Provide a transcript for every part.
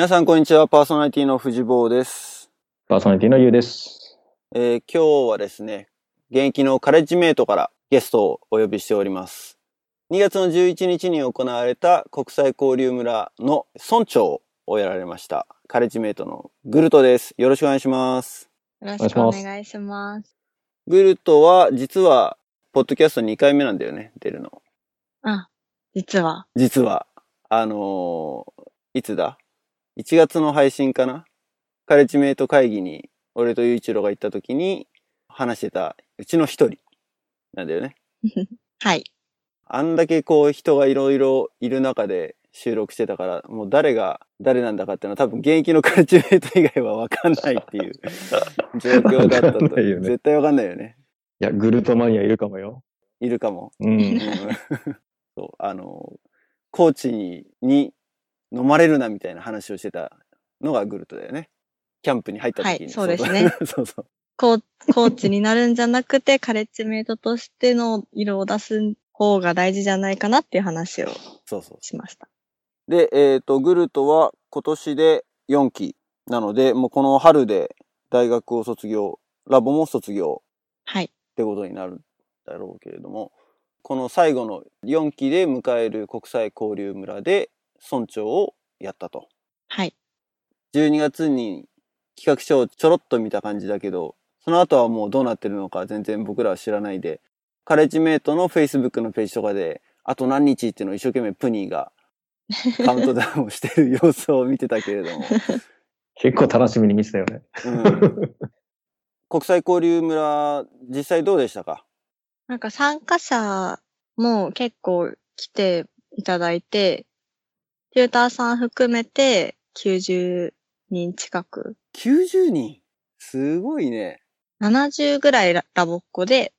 皆さんこんにちは。パーソナリティの藤坊です。パーソナリティのゆうです。えー今日はですね、現役のカレッジメイトからゲストをお呼びしております。2月の11日に行われた国際交流村の村長をやられました。カレッジメイトのグルトです。よろしくお願いします。よろしくお願いします。グルトは実は、ポッドキャスト2回目なんだよね、出るの。あ、実は。実は、あのーいつだ？?1 月の配信かな？カレッジメイト会議に、俺と雄一郎が行った時に話してたうちの一人なんだよね。はい。あんだけこう人がいろいろいる中で収録してたから、もう誰が誰なんだかっていうのは多分現役のカレッジメイト以外はわかんないっていう 状況だったと。ね絶対わかんないよね。いや、グルトマニアいるかもよ。いるかも。うん。うん そう、あの、コーチにに飲まれるなみたいな話をしてたのがグルトだよね。キャンプに入った時に。はいそうですねそうそう。コーコーチになるんじゃなくて、カレッジメイトとしての色を出す方が大事じゃないかなっていう話をそうそう。しました。で、えっ、と、グルトは今年で4期なので、もうこの春で大学を卒業、ラボも卒業はい。ってことになるんだろうけれども、この最後の4期で迎える国際交流村で村長をやったと。はい。12月に企画書をちょろっと見た感じだけど、その後はもうどうなってるのか全然僕らは知らないで、カレッジメイトの Facebook のページとかで、あと何日っていうのを一生懸命プニーが カウントダウンをしてる様子を見てたけれども、結構楽しみに見てたよね。うん、国際交流村、実際どうでしたか？なんか参加者も結構来ていただいて、テューターさん含めて90人近く、?90 人？すごいね。70ぐらいララボっ子で、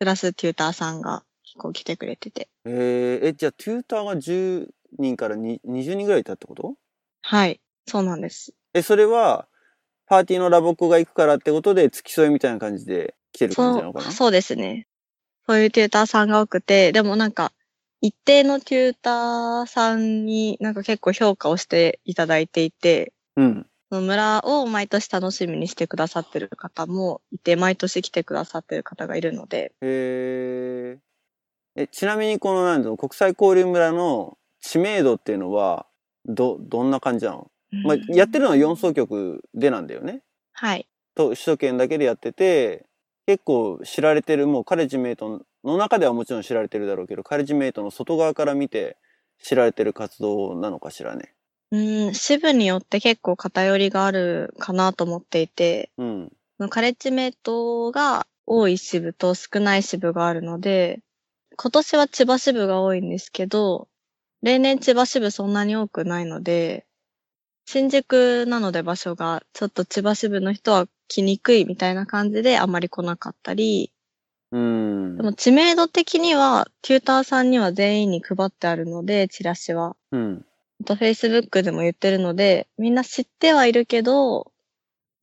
プラステューターさんが結構来てくれてて。えー、え、じゃあ、テューターが10人からに20人ぐらいいたってこと？はい。そうなんです。え、それは、パーティーのラボっ子が行くからってことで、付き添いみたいな感じで来てる感じなのかな？そう、そうですね。そういうテューターさんが多くて、でもなんか、一定のテューターさんになんか結構評価をしていただいていて、うん。その村を毎年楽しみにしてくださってる方もいて、毎年来てくださってる方がいるので、へえ。え、ちなみにこの、なんだろう、国際交流村の知名度っていうのは、ど、どんな感じなの？まあ、やってるのは4総局でなんだよね。はい。と、首都圏だけでやってて、結構知られてる、もうカレッジメイトの中ではもちろん知られてるだろうけど、カレッジメイトの外側から見て知られてる活動なのかしらね。うん、支部によって結構偏りがあるかなと思っていて、うん。カレッジメイトが多い支部と少ない支部があるので、今年は千葉支部が多いんですけど、例年千葉支部そんなに多くないので、新宿なので場所がちょっと千葉支部の人は来にくいみたいな感じであまり来なかったり、うんで。も知名度的にはテューターさんには全員に配ってあるので、チラシは。うん。あと Facebook でも言ってるので、みんな知ってはいるけど、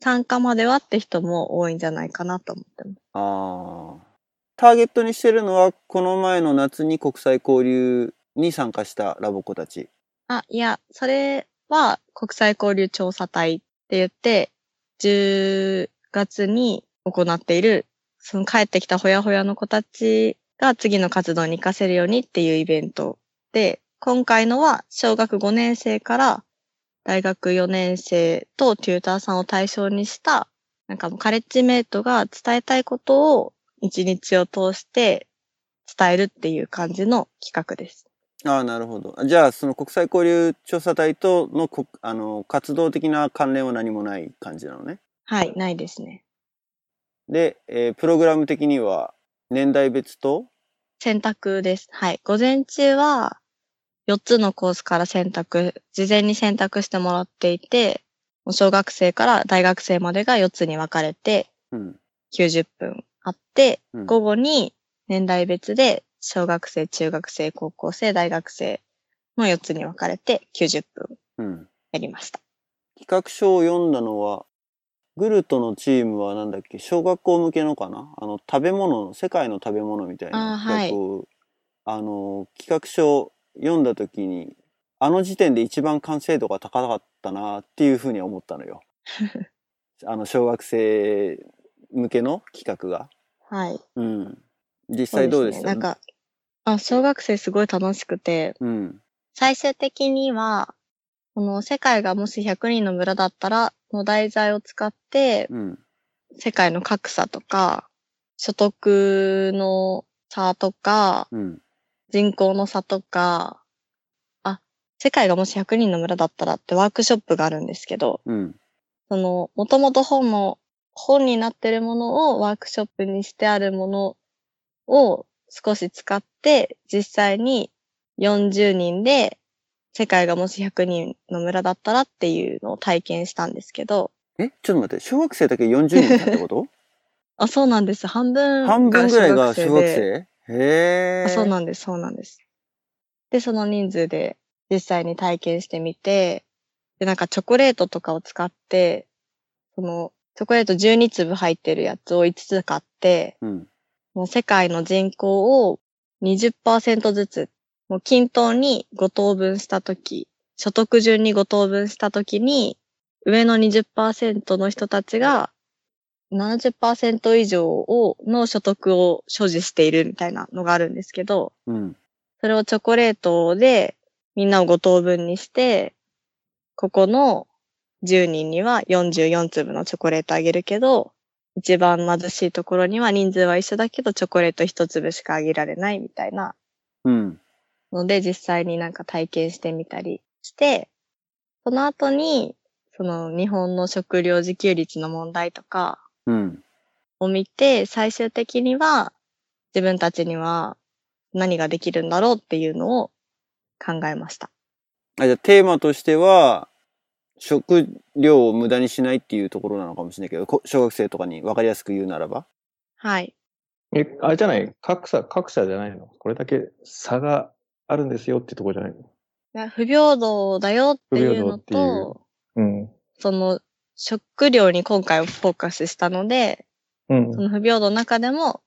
参加まではって人も多いんじゃないかなと思ってます。ああ。ターゲットにしてるのは、この前の夏に国際交流に参加したラボ子たち。あ、いや、それは国際交流調査隊って言って、10月に行っている、その帰ってきたほやほやの子たちが次の活動に活かせるようにっていうイベントで、今回のは小学5年生から大学4年生とテューターさんを対象にした、なんかもうカレッジメイトが伝えたいことを一日を通して伝えるっていう感じの企画です。ああ、なるほど。じゃあ、その国際交流調査隊とのこ、あの、活動的な関連は何もない感じなのね？はい、ないですね。で、えープログラム的には、年代別と、選択です。はい。午前中は4つのコースから選択、事前に選択してもらっていて、小学生から大学生までが4つに分かれてうん。90分あって、うん午後に年代別で小学生、中学生、高校生、大学生の4つに分かれて90分うん。やりました。企画書を読んだのは、グルトのチームはなんだっけ、小学校向けのかな？あの、食べ物の、世界の食べ物みたいなあーはい企画を、あの、企画書を読んだ時に、あの時点で一番完成度が高かっったなっていうふうには思ったのよ。あの、小学生向けの企画が。はい。うん。実際どうでした？ねなんか、あ、小学生すごい楽しくて、うん。最終的には、この世界がもし100人の村だったら、の題材を使って、うん。世界の格差とか、所得の差とか、うん。人口の差とか、あ、世界がもし100人の村だったらってワークショップがあるんですけど、うん。その、もともと本の、本になってるものをワークショップにしてあるものを少し使って、実際に40人で世界がもし100人の村だったらっていうのを体験したんですけど、え、ちょっと待って、小学生だけ40人ってこと？あ、そうなんです。半分半分ぐらいが小学で生？へえ。あそうなんです、そうなんです。で、その人数で実際に体験してみて、で、なんかチョコレートとかを使って、その、チョコレート12粒入ってるやつを5つ買って、うん。もう世界の人口を20%ずつ、もう均等に5等分したとき、所得順に5等分したときに、上の20%の人たちが70%以上を、の所得を所持しているみたいなのがあるんですけど、うん。それをチョコレートでみんなを5等分にして、ここの10人には44粒のチョコレートあげるけど、一番貧しいところには人数は一緒だけどチョコレート1粒しかあげられないみたいなうん。ので実際になんか体験してみたりして、その後に、その日本の食料自給率の問題とかうん。を見て、最終的には自分たちには何ができるんだろうっていうのを考えました。あ、じゃあテーマとしては、食料を無駄にしないっていうところなのかもしれないけど、こ小学生とかに分かりやすく言うならば？はい。え、あれじゃない？格差、格差じゃないの？これだけ差があるんですよってとこじゃないの？不平等だよっていうのと、うん。その食料に今回はフォーカスしたので、うんそ。の不平等の中でも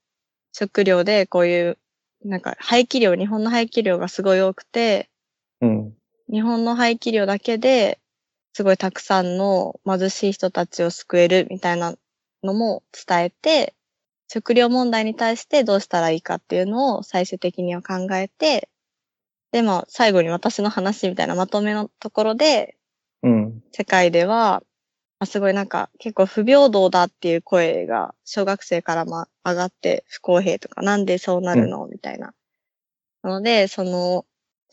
食料でこういう、なんか廃棄量、日本の廃棄量がすごい多くて、うん。日本の廃棄量だけですごいたくさんの貧しい人たちを救えるみたいなのも伝えて、食料問題に対してどうしたらいいかっていうのを最終的には考えて、で、まあ最後に私の話みたいなまとめのところで、うん。世界では、あすごいなんか結構不平等だっていう声が小学生からも上がって不公平とかなんでそうなるの、みたいな。なので、その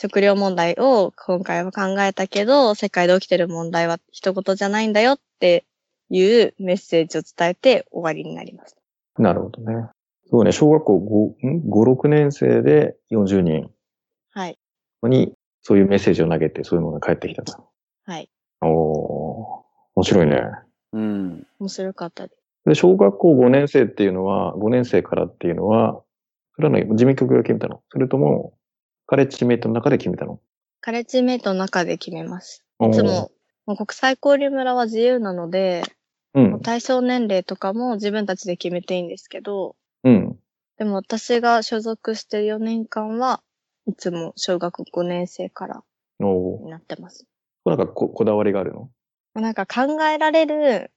食料問題を今回は考えたけど、世界で起きてる問題は一言じゃないんだよっていうメッセージを伝えて終わりになりました。なるほどね。そうね、小学校5、ん ?5、6年生で40人はい。にそういうメッセージを投げて、そういうのが返ってきたと。はい。おー、面白いね。うん。面白かったです。で、小学校5年生っていうのは、5年生からっていうのは、それは何？事務局が決めたの？それとも、カレッジメイトの中で決めたの？カレッジメイトの中で決めます。いつも、もう国際交流村は自由なので、うん。対象年齢とかも自分たちで決めていいんですけど、うん。でも私が所属してる4年間はいつも小学5年生からになってます。これなんかここだわりがあるの？なんか考えられる、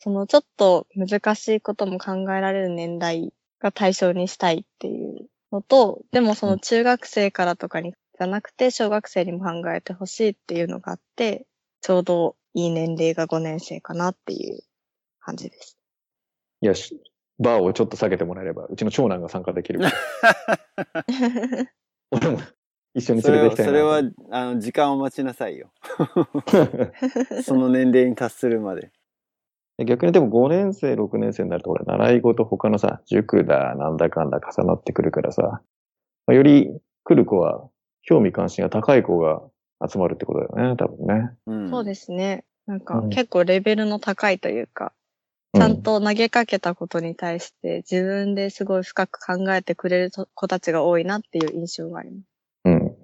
そのちょっと難しいことも考えられる年代が対象にしたいっていうのと、でもその中学生からとかに、じゃなくて小学生にも考えてほしいっていうのがあって、ちょうどいい年齢が5年生かなっていう感じです。いや、しバーをちょっと下げてもらえれば、うちの長男が参加できる。俺も一緒にそれは、連れてきたいな。それは、あの、時間を待ちなさいよ。その年齢に達するまで。逆にでも5年生、6年生になると、俺、習い事他のさ、塾だ、なんだかんだ重なってくるからさ、まあより来る子は、興味関心が高い子が集まるってことだよね、多分ね。うん。そうですね。なんかうん結構レベルの高いというか、うちゃんと投げかけたことに対して自分ですごい深く考えてくれると子たちが多いなっていう印象があります。うん。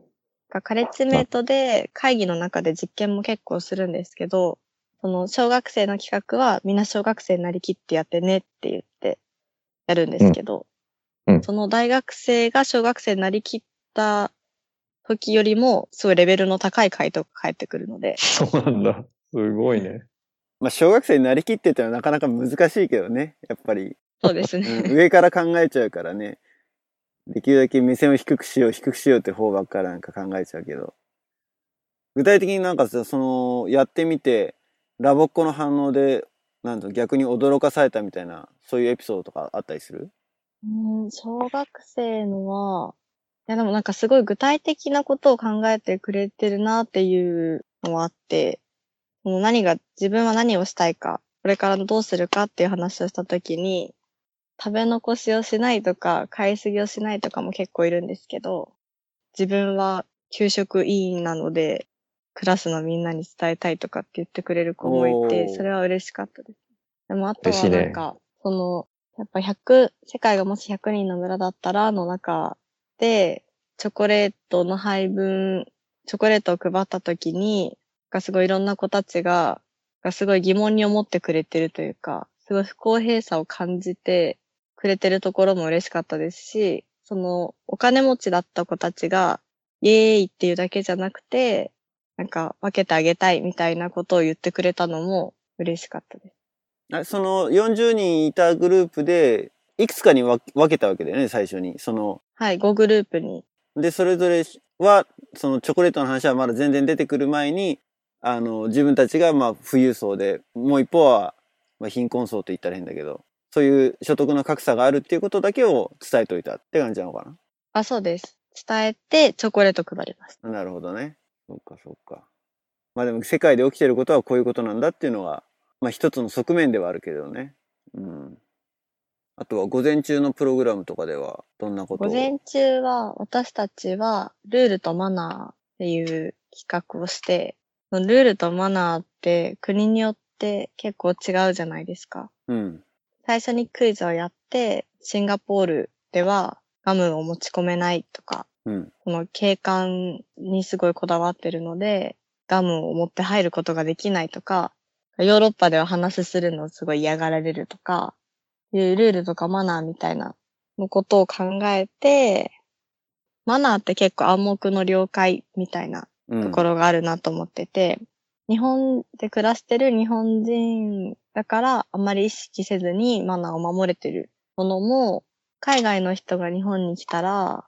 カレッジメイトで会議の中で実験も結構するんですけど、その小学生の企画はみんな小学生になりきってやってねって言ってやるんですけど、うんうんその大学生が小学生になりきった時よりも、すごいレベルの高い回答が返ってくるので。そうなんだ。すごいね。まあ、小学生になりきってってのはなかなか難しいけどね。やっぱり。そうですうね。ん、上から考えちゃうからね。できるだけ目線を低くしよう、低くしようって方ばっかなんか考えちゃうけど。具体的になんかさ、その、やってみて、ラボっ子の反応で、なんと逆に驚かされたみたいな、そういうエピソードとかあったりする？うん、小学生のは、いやでもなんかすごい具体的なことを考えてくれてるなっていうのはあって、もう何が、自分は何をしたいか、これからどうするかっていう話をしたときに、食べ残しをしないとか、買いすぎをしないとかも結構いるんですけど、自分は給食委員なので、クラスのみんなに伝えたいとかって言ってくれる子もいおて、ーそれは嬉しかったです。でもあとはいなんか、その、やっぱ100、世界がもし100人の村だったらの中で、チョコレートの配分、チョコレートを配った時に、がすごいいろんな子たちが、がすごい疑問に思ってくれてるというか、すごい不公平さを感じてくれてるところも嬉しかったですし、そのお金持ちだった子たちが、イエーイっていうだけじゃなくて、なんか分けてあげたいみたいなことを言ってくれたのも嬉しかったです。あその40人いたグループで、いくつかに分分けたわけだよね、最初に。その、はい、5グループに。で、それぞれは、そのチョコレートの話はまだ全然出てくる前に、あの、自分たちがまあ富裕層で、もう一方は、まあ、貧困層と言ったら変だけど、そういう所得の格差があるっていうことだけを伝えといたって感じなのかあ、そうです。伝えてチョコレート配りました。ななるほどね。そっかそっか。まあでも世界で起きてることはこういうことなんだっていうのが、まあ一つの側面ではあるけどね。うん。あとは午前中のプログラムとかではどんなことを？午前中は私たちはルールとマナーっていう企画をして、ルールとマナーって国によって結構違うじゃないですか。うん。最初にクイズをやって、シンガポールではガムを持ち込めないとか、うん。この景観にすごいこだわってるので、ガムを持って入ることができないとか、ヨーロッパでは話するのをすごい嫌がられるとか、いうルールとかマナーみたいなのことを考えて、マナーって結構暗黙の了解みたいなうん。ところがあるなと思ってて、日本で暮らしてる日本人だからあまり意識せずにマナーを守れてる。ものも、海外の人が日本に来たら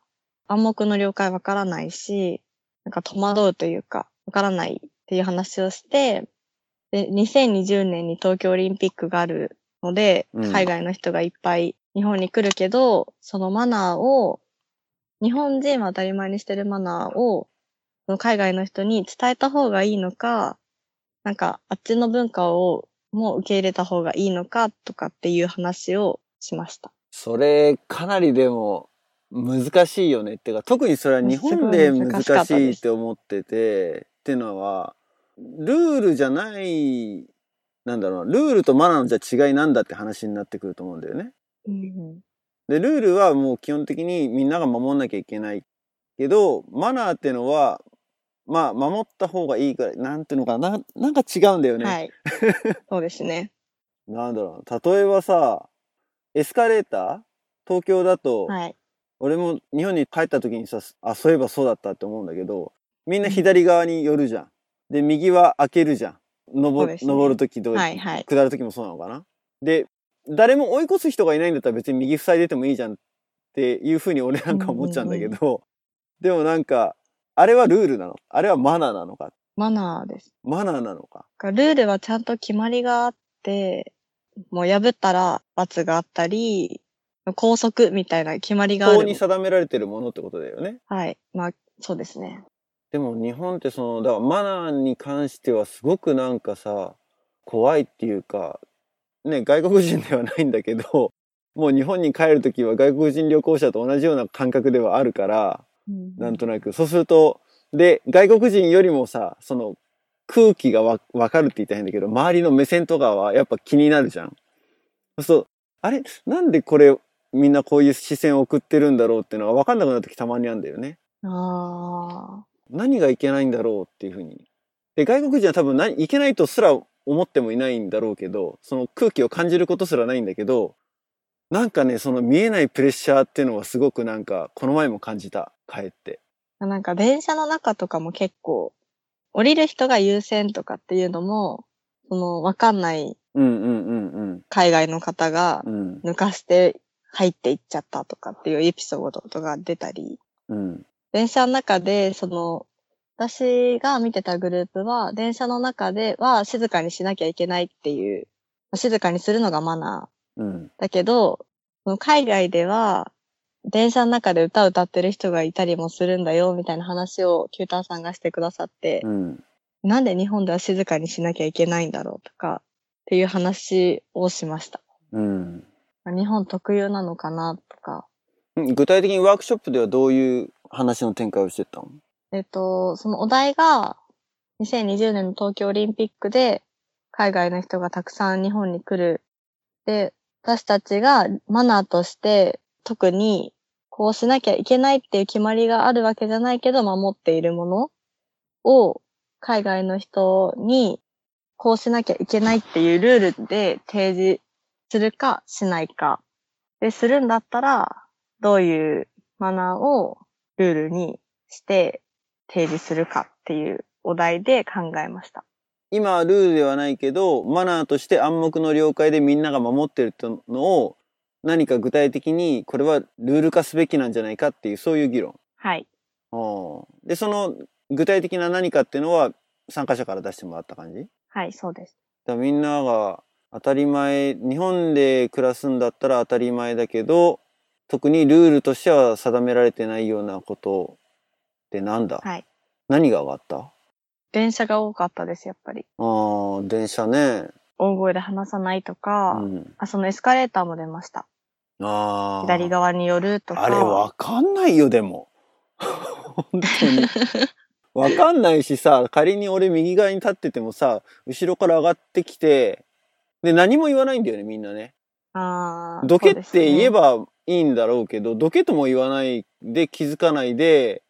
暗黙の了解わからないし、なんか戸惑うというか、わからないっていう話をして、で、2020年に東京オリンピックがあるので、うん。海外の人がいっぱい日本に来るけど、そのマナーを、日本人は当たり前にしてるマナーを、海外の人に伝えた方がいいのか、なんかあっちの文化をもう受け入れた方がいいのかとかっていう話をしました。それ、かなりでも、難しいよね。ってか、特にそれは日本で難難しいって思ってて、っていうのは、ルールじゃない、なんだろうな、ルールとマナーのじゃあ違いなんだって話になってくると思うんだよね。うんで、ルールはもう基本的にみんなが守んなきゃいけないけど、マナーってのは、まあ、守った方がいいから、なんていうのかな、ななんか違うんだよね。はい。そうですね。なんだろうな。例えばさ、エスカレーター？東京だと、はい。俺も日本に帰った時にさ、あ、そういえばそうだったって思うんだけど、みんな左側に寄るじゃん。で、右は開けるじゃん。登ね登る時どうはいはい下る時もそうなのかな？で、誰も追い越す人がいないんだったら別に右塞いでてもいいじゃんっていうふうに俺なんか思っちゃうんだけど、でもなんか、あれはルールなの？あれはマナーなのか？マナーです。マナーなのか？ルールはちゃんと決まりがあって、もう破ったら罰があったり、拘束みたいな決まりがある。法に定められてるものってことだよね。はい。まあ、そうですね。でも日本ってその、だからマナーに関してはすごくなんかさ、怖いっていうか、ね、外国人ではないんだけど、もう日本に帰るときは外国人旅行者と同じような感覚ではあるから、なんとなく。そうすると、で、外国人よりもさ、その空気がわわかるって言ったら変だけど、周りの目線とかはやっぱ気になるじゃん。そうすると、あれ？なんでこれみんなこういう視線を送ってるんだろうっていうのがわかんなくなるときたまにあるんだよね。あ何がいけないんだろうっていうふうに。で、外国人は多分何、いけないとすら思ってもいないんだろうけど、その空気を感じることすらないんだけど、なんかね、その見えないプレッシャーっていうのはすごくなんか、この前も感じた、帰って。なんか電車の中とかも結構、降りる人が優先とかっていうのも、その、わかんないうんうんうん海外の方が。抜かして入っていっちゃったとかっていうエピソードとか出たり、うん。電車の中で、その、私が見てたグループは、電車の中では静かにしなきゃいけないっていう、静かにするのがマナー。うん。だけど、海外では、電車の中で歌を歌ってる人がいたりもするんだよ、みたいな話をキューターさんがしてくださってう、ん。なんで日本では静かにしなきゃいけないんだろうとか、っていう話をしました。うん。日本特有なのかなとか。具体的にワークショップではどういう話の展開をしてたの？えっと、そのお題が、2020年の東京オリンピックで、海外の人がたくさん日本に来る。で、私たちがマナーとして、特にこうしなきゃいけないっていう決まりがあるわけじゃないけど、守っているものを、海外の人に、こうしなきゃいけないっていうルールで提示するかしないか。で、するんだったら、どういうマナーをルールにして提示するかっていうお題で考えました。今はルールではないけど、マナーとして暗黙の了解でみんなが守ってるってのを、何か具体的にこれはルール化すべきなんじゃないかっていう、そういう議論。はい。うんで、その具体的な何かっていうのは参加者から出してもらった感じ？はい、そうです。らみんなが当たり前、日本で暮らすんだったら当たり前だけど、特にルールとしては定められてないようなことってなんだ、はい。何が上がった？電車が多かったです、やっぱり。ああ、電車ね。大声で話さないとか、うん。あ、そのエスカレーターも出ました。ああ。左側に寄るとか。あれわかんないよ、でも。本当に。わかんないしさ、仮に俺右側に立っててもさ、後ろから上がってきて、で、何も言わないんだよね、みんなね。あーどけって言え。ばいいんだろうけど、どけとも言わないで気づかないで、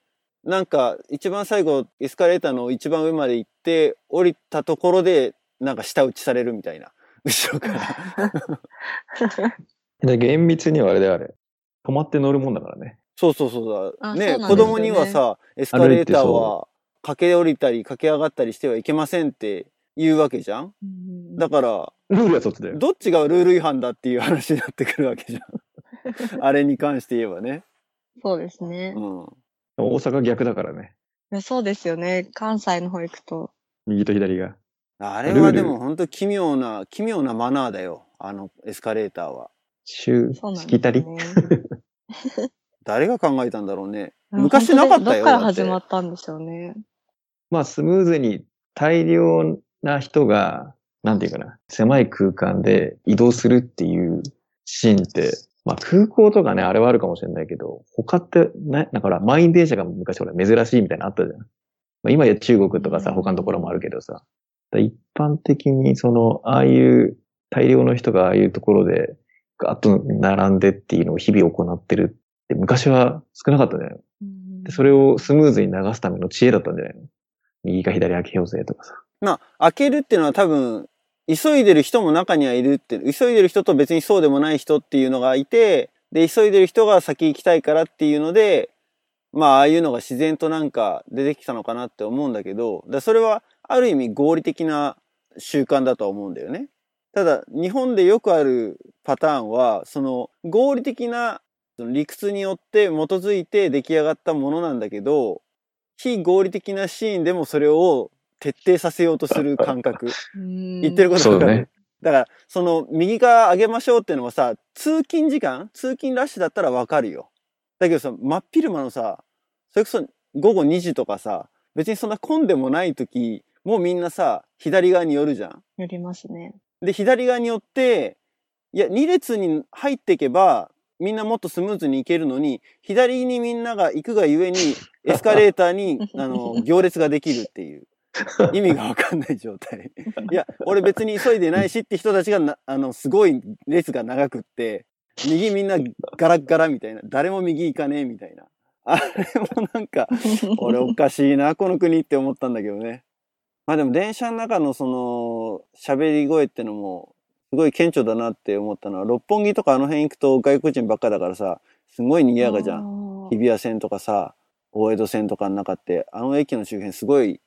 なんか一番最後エスカレーターの一番上まで行って、降りたところで、なんか下打ちされるみたいな。後ろから。で、厳密にはあれだよ、あれ。止まって乗るもんだからね。そうそうそうだ。ねね子供にはさ、エスカレーターは駆け下りたり駆け上がったりしてはいけませんって言うわけじゃんうんだから、ルールはそっちだよ。どっちがルール違反だっていう話になってくるわけじゃん。あれに関して言えばね。そうですねう。ん。大阪逆だからね。いやそうですよね。関西の方行くと。右と左が。あれはでも本当奇妙な、奇妙なマナーだよ。あのエスカレーターは。週、そうなんしきたりですね。誰が考えたんだろうね。昔なかったよ。どっから始まったんでしょうね。まあ、スムーズに大量な人が、なんていうかな、狭い空間で移動するっていうシーンって、まあ空港とかね、あれはあるかもしれないけど、他ってね、だから満員電車が昔ほら珍しいみたいなのあったじゃん。まあ、今や中国とかさ、うん他のところもあるけどさ。だ一般的にその、ああいう大量の人がああいうところでガーッと並んでっていうのを日々行ってるって昔は少なかったんじゃないのうんで、それをスムーズに流すための知恵だったんじゃないの右か左開けようぜとかさ。まあ、開けるっていうのは多分、急いでる人も中にはいるって、急いでる人と別にそうでもない人っていうのがいて、で、急いでる人が先行きたいからっていうので、まあ、ああいうのが自然となんか出てきたのかなって思うんだけど、だそれはある意味合理的な習慣だとは思うんだよね。ただ、日本でよくあるパターンは、その合理的な理屈によって基づいて出来上がったものなんだけど、非合理的なシーンでもそれを徹底させようとする感覚。言言ってることね。だから、その、右側上げましょうっていうのはさ、通勤時間？通勤ラッシュだったらわかるよ。だけどさ、真っ昼間のさ、それこそ午後2時とかさ、別にそんな混んでもない時、もうみんなさ、左側に寄るじゃん。寄りますね。で、左側に寄って、いや、2列に入っていけば、みんなもっとスムーズに行けるのに、左にみんなが行くがゆえに、エスカレーターに、あの、行列ができるっていう。意味がわかんない状態。いや、俺別に急いでないしって人たちがな、あの、すごい列が長くって、右みんなガラッガラみたいな。誰も右行かねえみたいな。あれもなんか、俺おかしいな、この国って思ったんだけどね。まあでも電車の中のその、喋り声ってのも、すごい顕著だなって思ったのは、六本木とかあの辺行くと外国人ばっかだからさ、すごい賑やかじゃん。ん日比谷線とかさ。大江戸線とかの中って、あの駅の周辺すごい、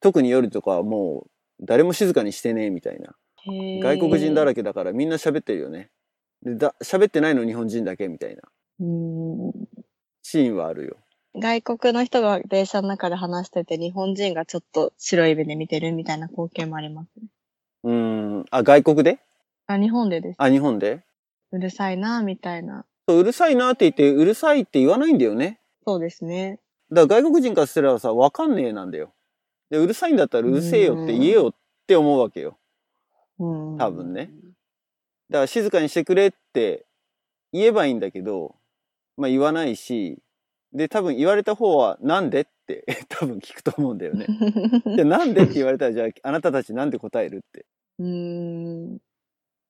特に夜とかはもう誰も静かにしてねえみたいな。外国人だらけ。けだからみんな喋ってるよね。で、だ、喋ってないの日本人だけみたいなうんシーンはあるよ。外国の人が電車の中で話してて、日本人がちょっと白い目で見てるみたいな光景もありますね。うーん。あ、外国で？あ、日本でです。あ、日本で？うるさいな、みたいな。そううるさいなって言って、うるさいって言わないんだよね。そうですね。だから外国人からすればさ、わかんねえなんだよ。で、うるさいんだったらうるせえよって言えよって思うわけよ。うん。多分ね。だから静かにしてくれって言えばいいんだけど、まあ言わないし、で、多分言われた方はなんでって 多分聞くと思うんだよね。で、なんでって言われたら、じゃああなたたちなんで答えるって。うーん。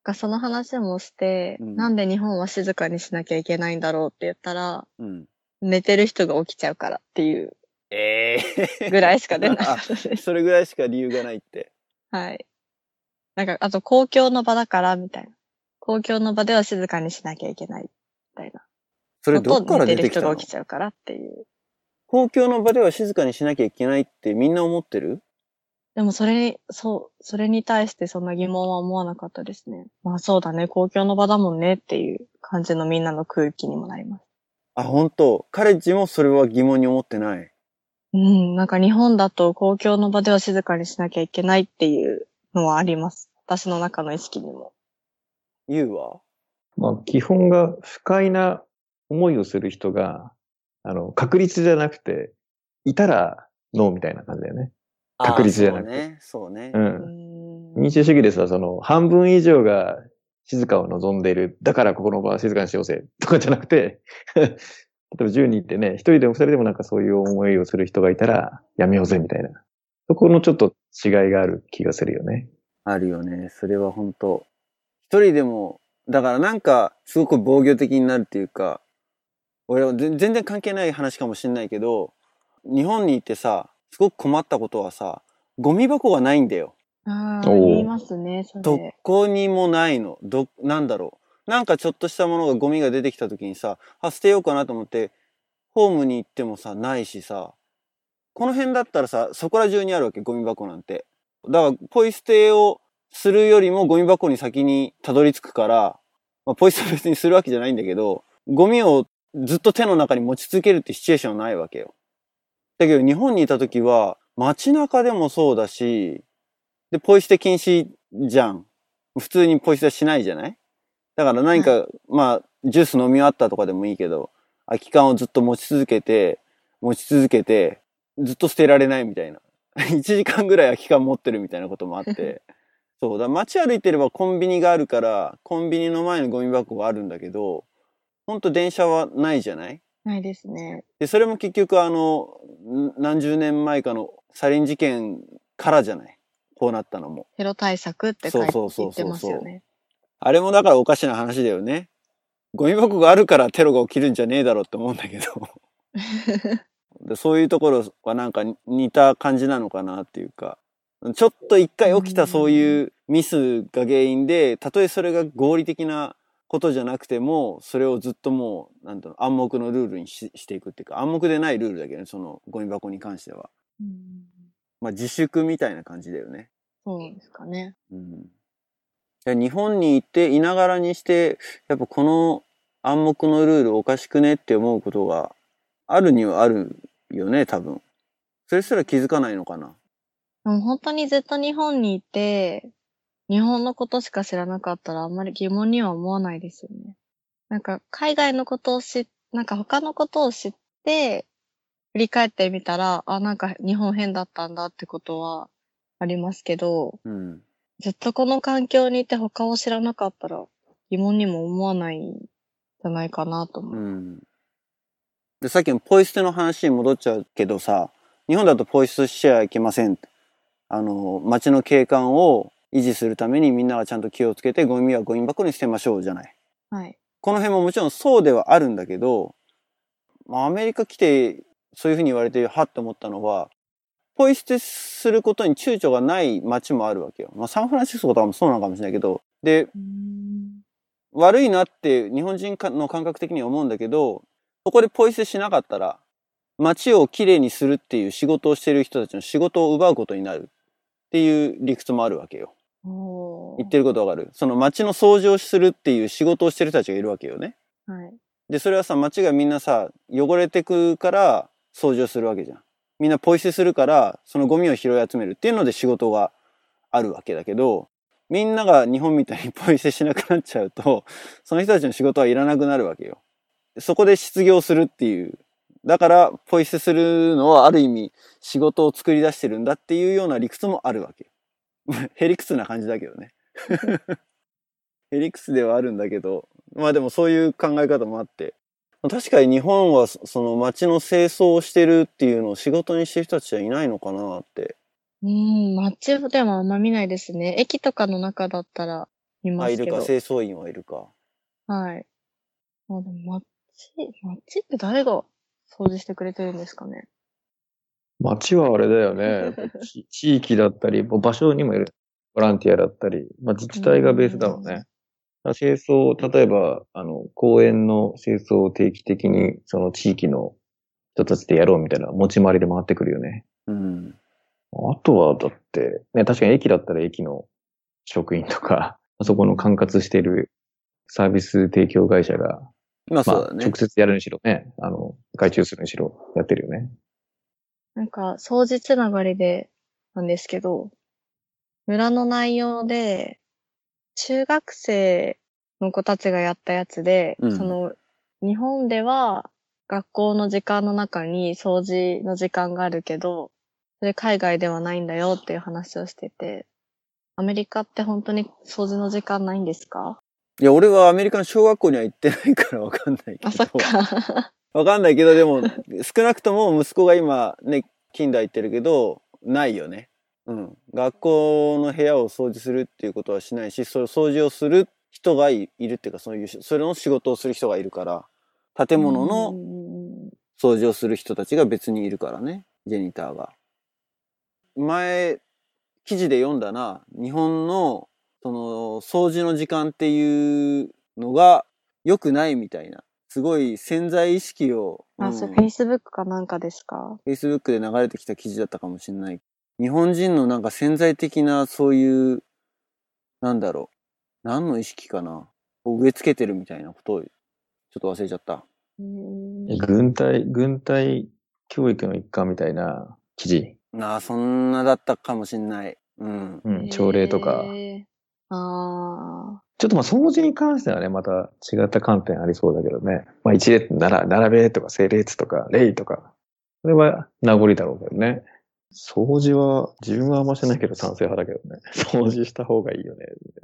がその話もして、うんなんで日本は静かにしなきゃいけないんだろうって言ったら、うん。寝てる人が起きちゃうからっていうええぐらいしか出なかったです。それぐらいしか理由がないって。はい。なんか、あと公共の場だから、みたいな。公共の場では静かにしなきゃいけない、みたいな。それどっから寝てる出てきたの？人が起きちゃうからっていう。公共の場では静かにしなきゃいけないってみんな思ってる？でもそれに、そう、それに対してそんな疑問は思わなかったですね。まあそうだね、公共の場だもんねっていう感じのみんなの空気にもなります。あ、本当？カレッジもそれは疑問に思ってない。うん、なんか日本だと公共の場では静かにしなきゃいけないっていうのはあります。私の中の意識にも。言うわ。まあ、基本が不快な思いをする人が、あの、確率じゃなくて、いたらノーみたいな感じだよね。確率じゃなくてそうね。う。そうね。うんん民主主義でさ、その、半分以上が静かを望んでいる。だからここの場は静かにしようぜ。とかじゃなくて、例えば10人ってね、1人でも2人でもなんかそういう思いをする人がいたら、やめようぜみたいな。そこのちょっと違いがある気がするよね。あるよね。それは本当一人でも、だからなんか、すごく防御的になるっていうか、俺は全全然関係ない話かもしれないけど、日本に行ってさ、すごく困ったことはさ、ゴミ箱がないんだよ。ああ、おう言いますね、そどれ。こにもないの。ど、なんだろう。なんかちょっとしたものがゴミが出てきた時にさ、あ、捨てようかなと思って、ホームに行ってもさ、ないしさ、この辺だったらさ、そこら中にあるわけ、ゴミ箱なんて。だから、ポイ捨てをするよりもゴミ箱に先にたどり着くから、まあ、ポイ捨ては別にするわけじゃないんだけど、ゴミをずっと手の中に持ち続けるってシチュエーションはないわけよ。だけど、日本にいた時は、街中でもそうだし、で、ポイ捨て禁止じゃん。普通にポイ捨てはしないじゃない？だから何か、まあ、ジュース飲み終わったとかでもいいけど、空き缶をずっと持ち続けて、持ち続けて、ずっと捨てられないみたいな。1時間ぐらい空き缶持ってるみたいなこともあって。そうだ、街歩いてればコンビニがあるから、コンビニの前にゴミ箱があるんだけど、ほんと電車はないじゃない？ないですね。で、それも結局あの、ん何十年前かのサリン事件からじゃない？こうなったのも。テロ対策って書いてそうそうそうそう言ってますよね。あれもだからおかしな話だよね。ゴミ箱があるからテロが起きるんじゃねえだろうって思うんだけど。でそういうところはなんか似た感じなのかなっていうか。ちょっと一回起きたそういうミスが原因で、たとえそれが合理的なことじゃなくても、それをずっともう、なんだろう、暗黙のルールにししていくっていうか、暗黙でないルールだけどね、そのゴミ箱に関しては。うんまあ自粛みたいな感じだよね。そうですかね。うん。で日本に行っていながらにして、やっぱこの暗黙のルールおかしくねって思うことがあるにはあるよね、多分。それすら気づかないのかな。でも本当にずっと日本にいて、日本のことしか知らなかったらあんまり疑問には思わないですよね。なんか海外のことを知っ、なんか他のことを知って、振り返ってみたら、あ、なんか日本変だったんだってことはありますけど、うん。ずっとこの環境にいて他を知らなかったら疑問にも思わないんじゃないかなと思う。うん。で、さっきのポイ捨ての話に戻っちゃうけどさ、日本だとポイ捨てしちゃいけません。あの、街の景観を維持するためにみんながちゃんと気をつけてゴミはゴミ箱に捨てましょうじゃない。はい。この辺ももちろんそうではあるんだけど、まあ、アメリカ来てそういうふうに言われてはって思ったのは、ポイ捨てすることに躊躇がない街もあるわけよ。まあ、サンフランシスコとかもそうなのかもしれないけど、で、悪いなって日本人の感覚的には思うんだけど、そこでポイ捨てしなかったら、街をきれいにするっていう仕事をしてる人たちの仕事を奪うことになるっていう理屈もあるわけよ。お言ってることわかる？その街の掃除をするっていう仕事をしてる人たちがいるわけよね。はい。で、それはさ、街がみんなさ、汚れてくから掃除をするわけじゃん。みんなポイ捨てするから、そのゴミを拾い集めるっていうので仕事があるわけだけど、みんなが日本みたいにポイ捨てしなくなっちゃうと、その人たちの仕事はいらなくなるわけよ。そこで失業するっていう。だから、ポイ捨てするのはある意味仕事を作り出してるんだっていうような理屈もあるわけよ。へりくつな感じだけどね。へりくつではあるんだけど、まあでもそういう考え方もあって。確かに日本はそその街の清掃をしてるっていうのを仕事にしてる人たちはいないのかなって。うん、街でもあんま見ないですね。駅とかの中だったら見まあ、いるか、すけど。清掃員はいるか。はい。あ、でも街、街って誰が掃除してくれてるんですかね。街はあれだよね。ち地域だったり、場所にもよる。ボランティアだったり、まあ、自治体がベースだろうね。清掃、例えば、あの、公園の清掃を定期的に、その地域の人たちでやろうみたいな持ち回りで回ってくるよね。うん。あとは、だって、ね、確かに駅だったら駅の職員とか、あそこの管轄しているサービス提供会社が、まあ、まあそうだね。直接やるにしろね、あの、外注するにしろやってるよね。なんか、掃除つながりで、なんですけど、村の内容で、中学生の子たちがやったやつで、うんその、日本では学校の時間の中に掃除の時間があるけど、それ海外ではないんだよっていう話をしてて、アメリカって本当に掃除の時間ないんですか？いや、俺はアメリカの小学校には行ってないからわかんないけど。あ、そっか。わかんないけど、でも、少なくとも息子が今ね、近代行ってるけど、ないよね。うん。学校の部屋を掃除するっていうことはしないし、それ掃除をする人がいいるっていうか、そういう、それの仕事をする人がいるから、建物うのん掃除をする人たちが別にいるからね、ジェニターが。前、記事で読んだな、日本の、その、掃除の時間っていうのが良くないみたいな。すごい潜在意識を、あ、それ Facebook かなんかですか？Facebook で流れてきた記事だったかもしれない。日本人のなんか潜在的なそういう、なんだろう。何の意識かな。を植え付けてるみたいなことを、ちょっと忘れちゃった。うん軍隊、軍隊教育の一環みたいな記事。ああ、そんなだったかもしれない。うん。うん、朝礼とか。へーあちょっとまあ掃除に関してはね、また違った観点ありそうだけどね。まあ一列なら、並べとか整列とか、礼とか。それは名残だろうけどね。掃除は、自分はあんましないけど賛成派だけどね。掃除した方がいいよね。みた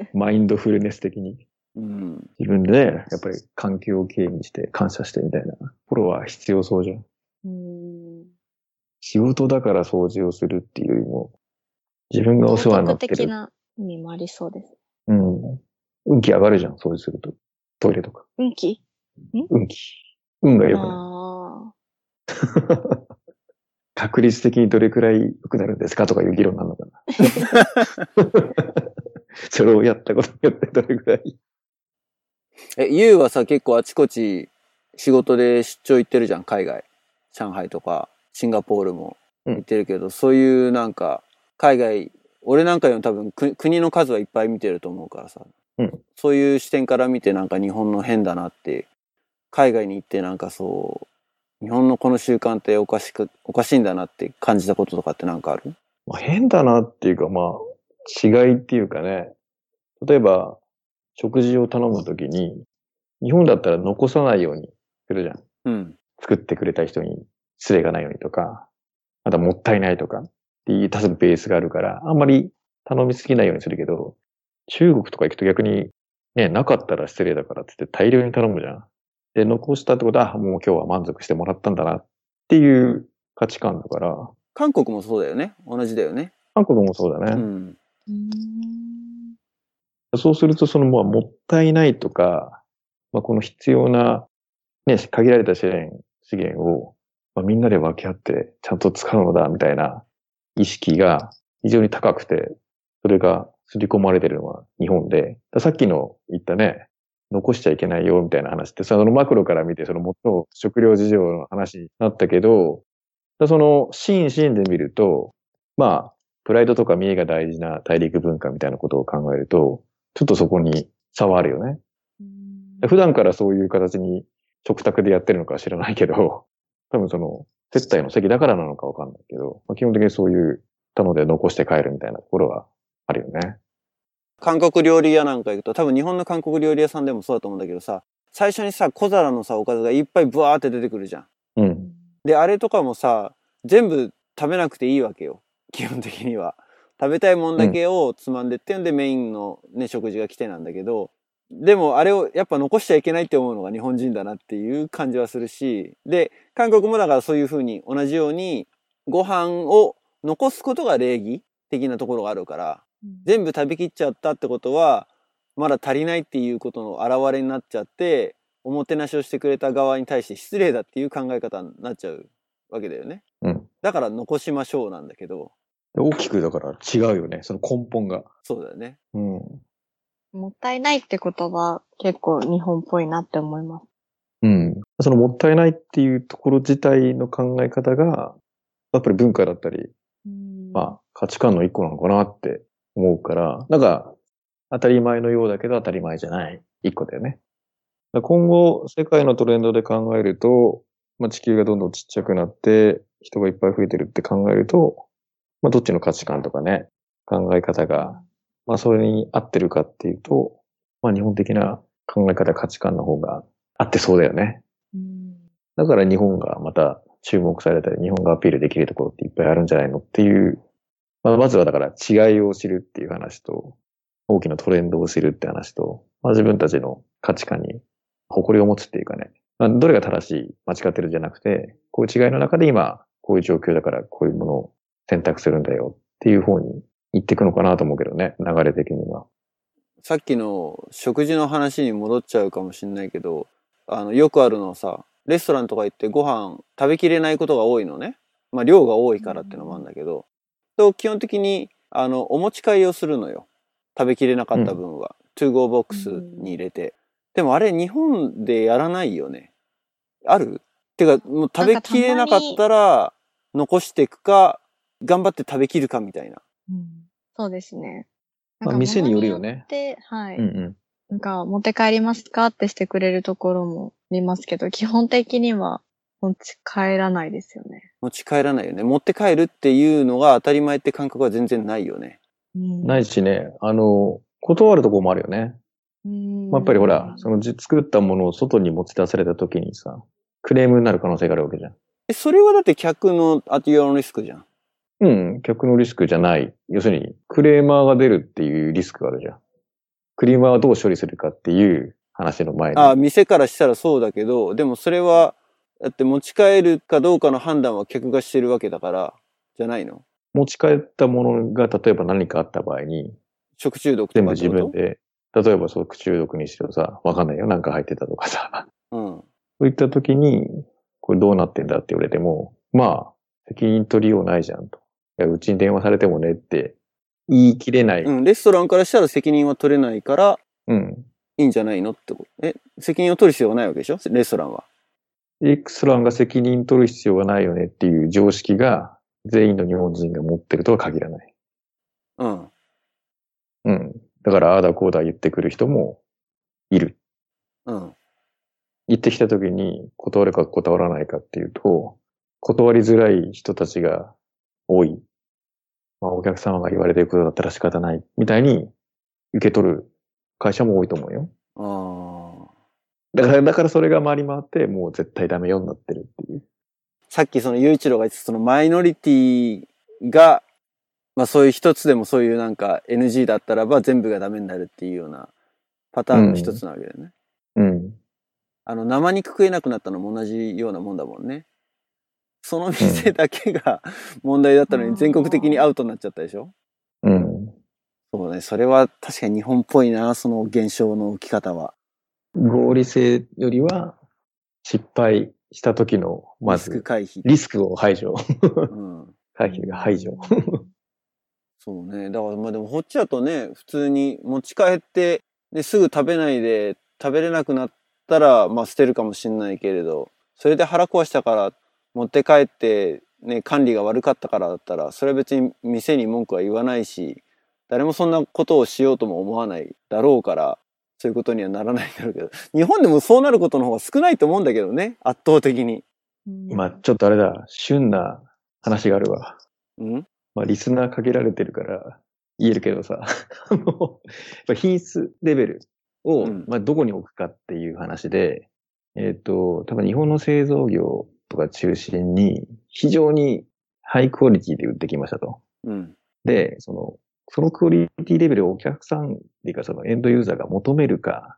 いなマインドフルネス的に。うん。自分で、やっぱり環境をきれいにして感謝してみたいな。ところは必要そうじゃん。ーうん仕事だから掃除をするっていうよりも、自分がお世話になってる。的な意味もありそうです。うん。運気上がるじゃん、掃除すると。トイレとか。運気？運気。運が良くなる。あ確率的にどれくらい良くなるんですかとかいう議論なのかな。それをやったことによってどれくらい。え、ゆうはさ、結構あちこち仕事で出張行ってるじゃん、海外。上海とか、シンガポールも行ってるけど、そういうなんか、海外、俺なんかよりも多分く国の数はいっぱい見てると思うからさ。うんそういう視点から見てなんか日本の変だなって、海外に行ってなんかそう、日本のこの習慣っておかしく、おかしいんだなって感じたこととかってなんかある？まあ、変だなっていうか、まあ、違いっていうかね。例えば、食事を頼むときに、日本だったら残さないようにするじゃん。うん。作ってくれた人に失礼がないようにとか、あとはもったいないとかっていう多分ベースがあるから、あんまり頼みすぎないようにするけど、中国とか行くと逆に、ね、なかったら失礼だからって言って大量に頼むじゃん。で、残したってことは、あもう今日は満足してもらったんだなっていう価値観だから、韓国もそうだよね。同じだよね。韓国もそうだね。うん。そうすると、その、まあ、もったいないとか、まあ、この必要な、ね、限られた資源、資源を、まあ、みんなで分け合って、ちゃんと使うのだ、みたいな意識が非常に高くて、それが刷り込まれてるのは日本で、ださっきの言ったね、残しちゃいけないよみたいな話って、そのマクロから見て、その最も食料事情の話になったけど、そのシーンシーンで見ると、まあ、プライドとか見栄が大事な大陸文化みたいなことを考えると、ちょっとそこに差はあるよね。普段からそういう形に食卓でやってるのかは知らないけど、多分その、接待の席だからなのかわかんないけど、まあ、基本的にそういうたので残して帰るみたいなところはあるよね。韓国料理屋なんか行くと、多分日本の韓国料理屋さんでもそうだと思うんだけどさ、最初にさ、小皿のさ、おかずがいっぱいブワーって出てくるじゃん。うん。で、あれとかもさ、全部食べなくていいわけよ。基本的には。食べたいもんだけをつまんでってんで、メインのね、食事が来てなんだけど、でもあれをやっぱ残しちゃいけないって思うのが日本人だなっていう感じはするし、で、韓国もだからそういうふうに同じようにご飯を残すことが礼儀的なところがあるから、全部食べきっちゃったってことは、まだ足りないっていうことの表れになっちゃって、おもてなしをしてくれた側に対して失礼だっていう考え方になっちゃうわけだよね。うん。だから残しましょうなんだけど、大きくだから違うよね。その根本が。そうだよね。うん。もったいないって言葉結構日本っぽいなって思います。うん。そのもったいないっていうところ自体の考え方が、やっぱり文化だったり、まあ価値観の一個なのかなって思うから、なんか当たり前のようだけど当たり前じゃない一個だよね。今後世界のトレンドで考えると、まあ地球がどんどんちっちゃくなって人がいっぱい増えてるって考えると、まあどっちの価値観とかね、考え方が、まあそれに合ってるかっていうと、まあ日本的な考え方価値観の方が合ってそうだよね。うんだから日本がまた注目されたり、日本がアピールできるところっていっぱいあるんじゃないのっていう、まあ、まずはだから違いを知るっていう話と、大きなトレンドを知るって話と、まあ、自分たちの価値観に誇りを持つっていうかね、まあ、どれが正しい、間違ってるじゃなくて、こういう違いの中で今、こういう状況だからこういうものを選択するんだよっていう方に行っていくのかなと思うけどね、流れ的には。さっきの食事の話に戻っちゃうかもしんないけど、あの、よくあるのはさ、レストランとか行ってご飯食べきれないことが多いのね。まあ量が多いからってのもあるんだけど、と基本的に、あの、お持ち帰りをするのよ。食べきれなかった分は。 to go box に入れて。でもあれ日本でやらないよね。ある？てか、もう食べきれなかったら残していくか、頑張って食べきるかみたいな。そうですね。まあ店によるよねなんか物によって、はい。うんうん。なんか、持って帰りますか？ってしてくれるところもありますけど、基本的には持ち帰らないですよね。持ち帰らないよね。持って帰るっていうのが当たり前って感覚は全然ないよね。うんないしね、あの、断るとこもあるよね。うんまあやっぱりほら、そのじ作ったものを外に持ち出された時にさ、クレームになる可能性があるわけじゃん。えそれはだって客のアティアのリスクじゃん。うん、客のリスクじゃない。要するに、クレーマーが出るっていうリスクがあるじゃん。クレーマーはどう処理するかっていう話の前に。あ店からしたらそうだけど、でもそれは、だって持ち帰るかどうかの判断は客がしてるわけだから、じゃないの？持ち帰ったものが例えば何かあった場合に、食中毒と全部自分で、例えばそう中毒にしろさ、わかんないよ。なんか入ってたとかさ。うん。そういった時に、これどうなってんだって言われても、まあ、責任取りようないじゃんと。いや、うちに電話されてもねって言い切れない。うん。レストランからしたら責任は取れないから、うん。いいんじゃないの？ってこと。え、責任を取る必要はないわけでしょ？レストランは。エクストランが責任取る必要がないよねっていう常識が全員の日本人が持ってるとは限らない。うん。うん。だから、ああだこうだ言ってくる人もいる。うん。言ってきた時に断るか断らないかっていうと、断りづらい人たちが多い。まあ、お客様が言われてることだったら仕方ない。みたいに受け取る会社も多いと思うよ。だから、だからそれが回り回って、もう絶対ダメようになってるっていう。さっきその雄一郎が言ってたそのマイノリティが、まあそういう一つでもそういうなんか NG だったらば全部がダメになるっていうようなパターンの一つなわけだよね。うん。あの生肉食えなくなったのも同じようなもんだもんね。その店だけが 問題だったのに全国的にアウトになっちゃったでしょ？うん。そうね。それは確かに日本っぽいな、その現象の起き方は。合理性よりは、失敗した時の、まリスクず、回避。リスクを排除。うん。回避が排除。そうね。だからまあでもこっちだとね、普通に持ち帰って、ね、すぐ食べないで食べれなくなったら、まあ捨てるかもしんないけれど、それで腹壊したから持って帰って、ね、管理が悪かったからだったら、それは別に店に文句は言わないし、誰もそんなことをしようとも思わないだろうから、そういうことにはならないんだろうけど、日本でもそうなることの方が少ないと思うんだけどね、圧倒的に。今、ちょっとあれだ、旬な話があるわ。うん？まあ、リスナー限られてるから言えるけどさ、あの、やっぱ品質レベルを、うんまあ、どこに置くかっていう話で、えっ、と、多分日本の製造業とか中心に非常にハイクオリティで売ってきましたと。うん。で、その、そのクオリティレベルをお客さんっていうかそのエンドユーザーが求めるか、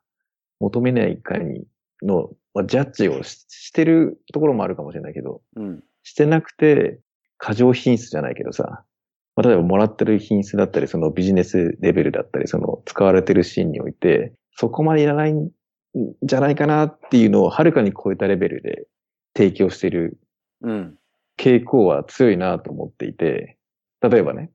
求めないかにの、まあ、ジャッジをししてるところもあるかもしれないけど、うん。してなくて、過剰品質じゃないけどさ、まあ、例えばもらってる品質だったり、そのビジネスレベルだったり、その使われてるシーンにおいて、そこまでいらないんじゃないかなっていうのをはるかに超えたレベルで提供しているうん。傾向は強いなと思っていて、例えばね、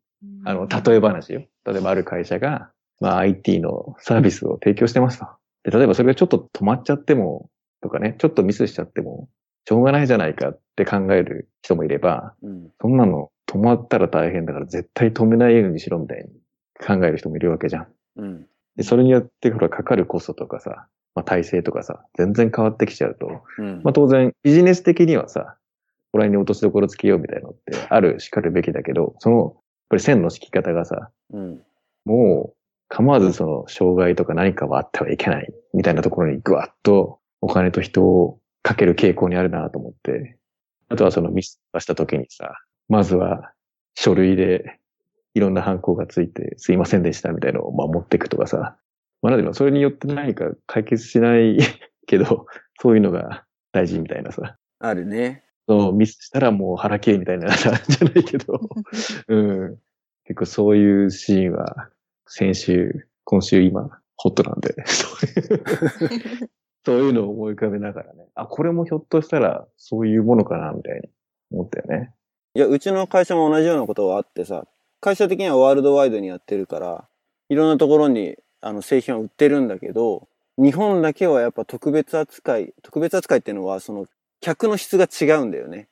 あの、例え話よ。例えばある会社が、まあ IT のサービスを提供してますと。で、例えばそれがちょっと止まっちゃっても、とかね、ちょっとミスしちゃっても、しょうがないじゃないかって考える人もいれば、うん。そんなの止まったら大変だから絶対止めないようにしろみたいに考える人もいるわけじゃん。うん。で、それによってほらかかるコストとかさ、まあ体制とかさ、全然変わってきちゃうと、うん。まあ当然ビジネス的にはさ、これに落としどころつけようみたいなのってあるしかるべきだけど、その、ぱり線の敷き方がさ、うん。もう構わずその障害とか何かはあってはいけないみたいなところにぐわっとお金と人をかける傾向にあるなと思って、あとはそのミスをした時にさ、まずは書類でいろんな犯行がついてすいませんでしたみたいなのをまあ持っていくとかさ、まあなんでもそれによって何か解決しないけど、そういうのが大事みたいなさ、あるね。そのミスしたらもう腹切れみたいな じゃないけど、うん。結構そういうシーンは、先週、今週今、ホットなんで、そういう、そういうのを思い浮かべながらね。あ、これもひょっとしたら、そういうものかな、みたいに思ったよね。いや、うちの会社も同じようなことがあってさ、会社的にはワールドワイドにやってるから、いろんなところにあの製品を売ってるんだけど、日本だけはやっぱ特別扱い、特別扱いっていうのは、その、客の質が違うんだよね。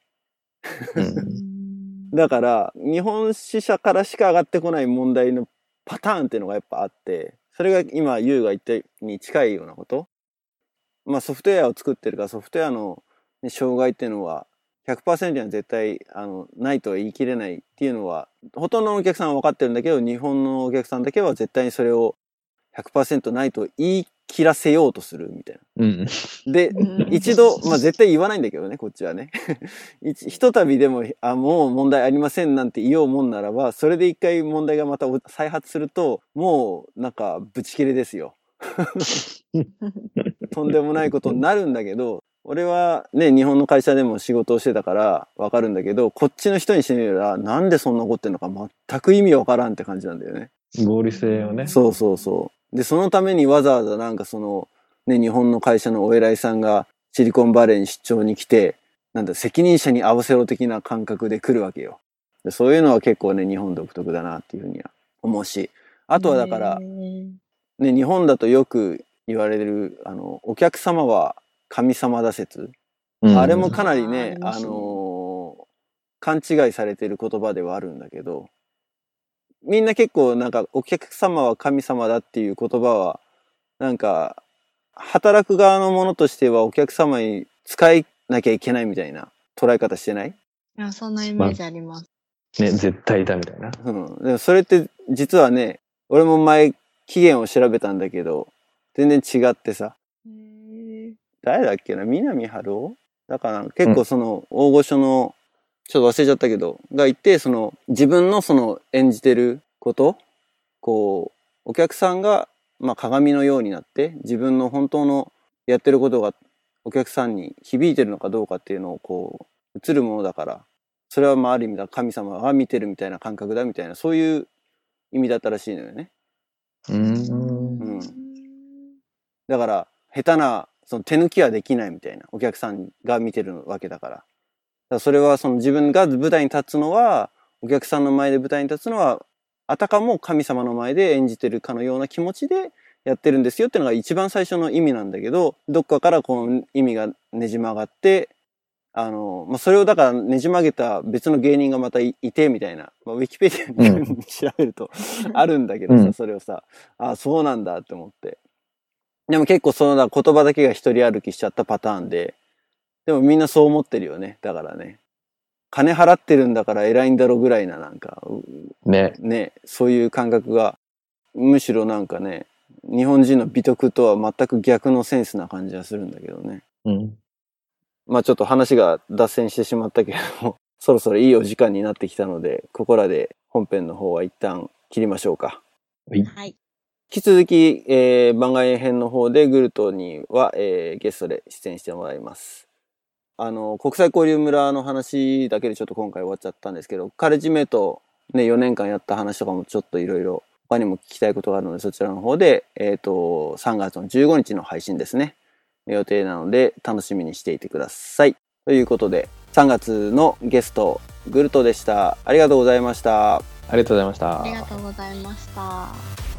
うん。だから、日本支社からしか上がってこない問題のパターンっていうのがやっぱあって、それが今、ユウが言ったに近いようなこと。まあソフトウェアを作ってるからソフトウェアの、ね、障害っていうのは100%には絶対あのないとは言い切れないっていうのはほとんどのお客さんは分かってるんだけど日本のお客さんだけは絶対にそれを100%ないと言い切らせようとするみたいうん。な。で、一度、まあ絶対言わないんだけどね、こっちはね。一ひとたびでも、あ、もう問題ありませんなんて言おうもんならば、それで一回問題がまた再発すると、もうなんかブチ切れですよ。とんでもないことになるんだけど、俺はね、日本の会社でも仕事をしてたからわかるんだけど、こっちの人にしてみれば、なんでそんなことってんのか全く意味わからんって感じなんだよね。合理性をね。そうそうそう。で、そのためにわざわざなんかその、ね、日本の会社のお偉いさんがシリコンバレーに出張に来て、なんだ、責任者に合わせろ的な感覚で来るわけよ。でそういうのは結構ね、日本独特だなっていうふうには思うし。あとはだから、ね、日本だとよく言われる、あの、お客様は神様だ説。うんあれもかなりね、あのー勘違いされてる言葉ではあるんだけど、みんな結構なんかお客様は神様だっていう言葉は、なんか、働く側のものとしてはお客様に使いなきゃいけないみたいな捉え方してない？いや、そんなイメージあります。ね、絶対だみたいな。うん。でもそれって実はね、俺も前期限を調べたんだけど、全然違ってさ、誰だっけな？南春夫？だから結構その大御所の、ちょっと忘れちゃったけど、がいて、その自分のその演じてること、こう、お客さんが、まあ鏡のようになって、自分の本当のやってることがお客さんに響いてるのかどうかっていうのをこう、映るものだから、それはまあある意味だ神様が見てるみたいな感覚だみたいな、そういう意味だったらしいのよね。うん。うんだから、下手な、その手抜きはできないみたいな、お客さんが見てるわけだから。それはその自分が舞台に立つのは、お客さんの前で舞台に立つのは、あたかも神様の前で演じてるかのような気持ちでやってるんですよっていうのが一番最初の意味なんだけど、どっかからこの意味がねじ曲がって、あの、まあ、それをだからねじ曲げた別の芸人がまたいいて、みたいな。まあ、ウィキペディアに、う調べるとあるんだけどさ、うんそれをさ、あそうなんだって思って。でも結構そのだ言葉だけが一人歩きしちゃったパターンで、でもみんなそう思ってるよね。だからね。金払ってるんだから偉いんだろぐらいななんか、うね。ね、そういう感覚が、むしろなんかね、日本人の美徳とは全く逆のセンスな感じがするんだけどね。うん。まあちょっと話が脱線してしまったけれども、そろそろいいお時間になってきたので、ここらで本編の方は一旦切りましょうか。はい。はい。引き続き、えー番外編の方でグルトには、えーゲストで出演してもらいます。あの、国際交流村の話だけでちょっと今回終わっちゃったんですけど、カレッジメイトね、4年間やった話とかもちょっといろいろ他にも聞きたいことがあるので、そちらの方で、えっ、と、3月の15日の配信ですね。予定なので、楽しみにしていてください。ということで、3月のゲスト、グルトでした。ありがとうございました。ありがとうございました。ありがとうございました。